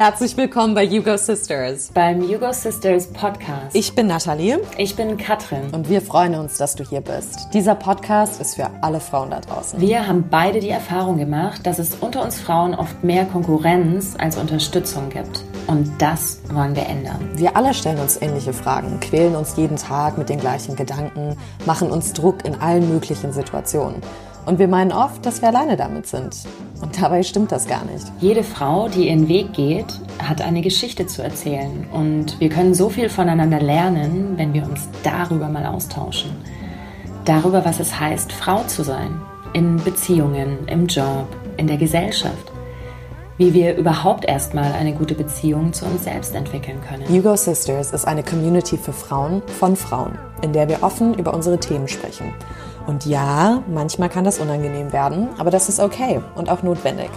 Herzlich willkommen bei Hugo Sisters. Beim Hugo Sisters Podcast. Ich bin Nathalie. Ich bin Katrin. Und wir freuen uns, dass du hier bist. Dieser Podcast ist für alle Frauen da draußen. Wir haben beide die Erfahrung gemacht, dass es unter uns Frauen oft mehr Konkurrenz als Unterstützung gibt. Und das wollen wir ändern. Wir alle stellen uns ähnliche Fragen, quälen uns jeden Tag mit den gleichen Gedanken, machen uns Druck in allen möglichen Situationen. Und wir meinen oft, dass wir alleine damit sind. Und dabei stimmt das gar nicht. Jede Frau, die ihren Weg geht, hat eine Geschichte zu erzählen. Und wir können so viel voneinander lernen, wenn wir uns darüber mal austauschen. Darüber, was es heißt, Frau zu sein. In Beziehungen, im Job, in der Gesellschaft. Wie wir überhaupt erstmal eine gute Beziehung zu uns selbst entwickeln können. Hugo Sisters ist eine Community für Frauen von Frauen, in der wir offen über unsere Themen sprechen. Und ja, manchmal kann das unangenehm werden, aber das ist okay und auch notwendig.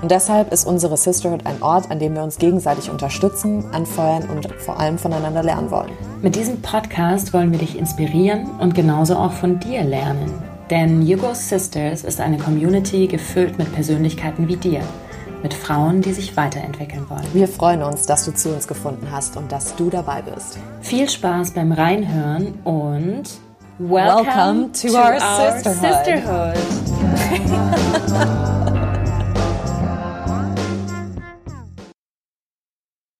Und deshalb ist unsere Sisterhood ein Ort, an dem wir uns gegenseitig unterstützen, anfeuern und vor allem voneinander lernen wollen. Mit diesem Podcast wollen wir dich inspirieren und genauso auch von dir lernen. Denn Hugo Sisters ist eine Community gefüllt mit Persönlichkeiten wie dir. Mit Frauen, die sich weiterentwickeln wollen. Wir freuen uns, dass du zu uns gefunden hast und dass du dabei bist. Viel Spaß beim Reinhören und Welcome, Welcome to, to, our, our sisterhood. sisterhood.